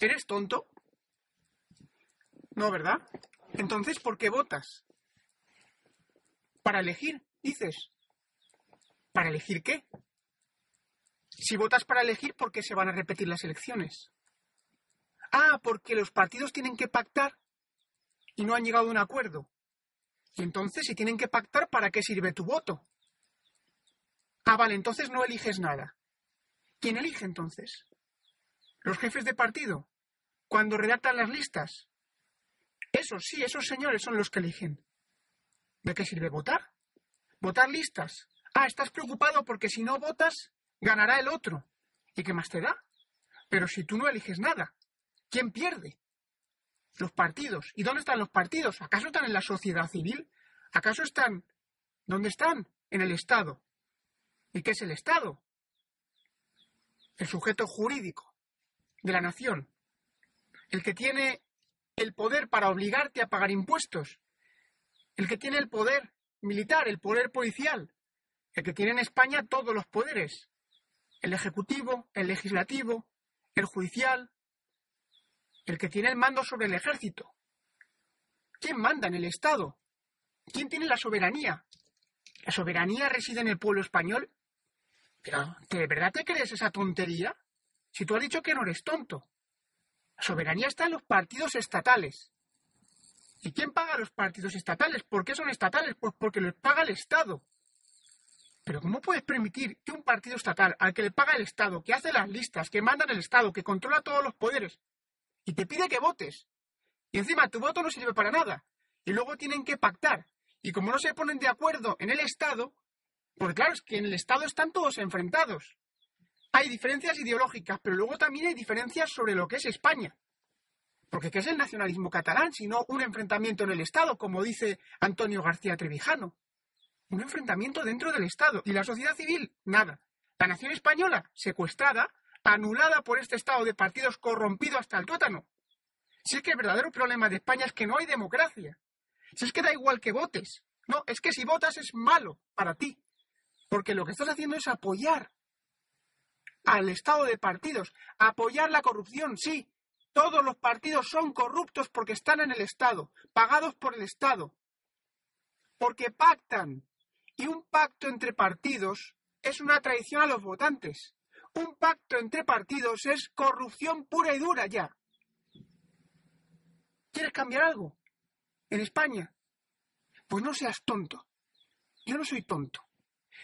¿Eres tonto? No, ¿verdad? Entonces, ¿por qué votas? Para elegir, dices. ¿Para elegir qué? Si votas para elegir, ¿por qué se van a repetir las elecciones? Ah, porque los partidos tienen que pactar y no han llegado a un acuerdo. Y entonces, si tienen que pactar, ¿para qué sirve tu voto? Ah, vale, entonces no eliges nada. ¿Quién elige entonces? ¿Los jefes de partido? Cuando redactan las listas. Esos sí, esos señores son los que eligen. ¿De qué sirve votar? Votar listas. Ah, estás preocupado porque si no votas, ganará el otro. ¿Y qué más te da? Pero si tú no eliges nada, ¿quién pierde? Los partidos. ¿Y dónde están los partidos? ¿Acaso están en la sociedad civil? ¿Acaso están... ¿Dónde están? En el Estado. ¿Y qué es el Estado? El sujeto jurídico de la nación. El que tiene el poder para obligarte a pagar impuestos. El que tiene el poder militar, el poder policial. El que tiene en España todos los poderes el ejecutivo, el legislativo, el judicial, el que tiene el mando sobre el ejército. ¿Quién manda en el Estado? ¿Quién tiene la soberanía? ¿La soberanía reside en el pueblo español? Pero, ¿de verdad te crees esa tontería? Si tú has dicho que no eres tonto. Soberanía está en los partidos estatales. ¿Y quién paga los partidos estatales? ¿Por qué son estatales? Pues porque los paga el Estado. Pero ¿cómo puedes permitir que un partido estatal al que le paga el Estado, que hace las listas, que manda en el Estado, que controla todos los poderes, y te pide que votes? Y encima tu voto no sirve para nada. Y luego tienen que pactar. Y como no se ponen de acuerdo en el Estado, pues claro, es que en el Estado están todos enfrentados. Hay diferencias ideológicas, pero luego también hay diferencias sobre lo que es España. Porque ¿qué es el nacionalismo catalán? Sino un enfrentamiento en el Estado, como dice Antonio García Trevijano un enfrentamiento dentro del Estado. ¿Y la sociedad civil? Nada. La nación española, secuestrada, anulada por este Estado de partidos corrompido hasta el tuétano. Si es que el verdadero problema de España es que no hay democracia. Si es que da igual que votes. No, es que si votas es malo para ti. Porque lo que estás haciendo es apoyar al Estado de partidos, apoyar la corrupción, sí. Todos los partidos son corruptos porque están en el Estado, pagados por el Estado, porque pactan y un pacto entre partidos es una traición a los votantes. Un pacto entre partidos es corrupción pura y dura ya. ¿Quieres cambiar algo? ¿En España? Pues no seas tonto. Yo no soy tonto.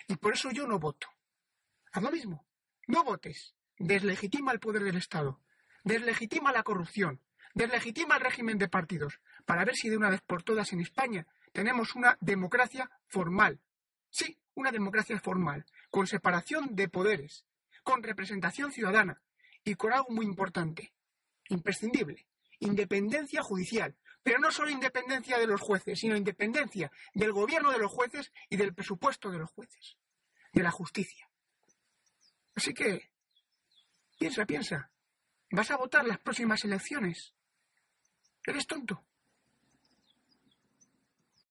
Y por eso yo no voto. Haz lo mismo. No votes. Deslegitima el poder del Estado. Deslegitima la corrupción. Deslegitima el régimen de partidos. Para ver si de una vez por todas en España tenemos una democracia formal, Sí, una democracia formal, con separación de poderes, con representación ciudadana y con algo muy importante, imprescindible, independencia judicial, pero no solo independencia de los jueces, sino independencia del gobierno de los jueces y del presupuesto de los jueces, de la justicia. Así que, piensa, piensa, ¿vas a votar las próximas elecciones? ¿Eres tonto?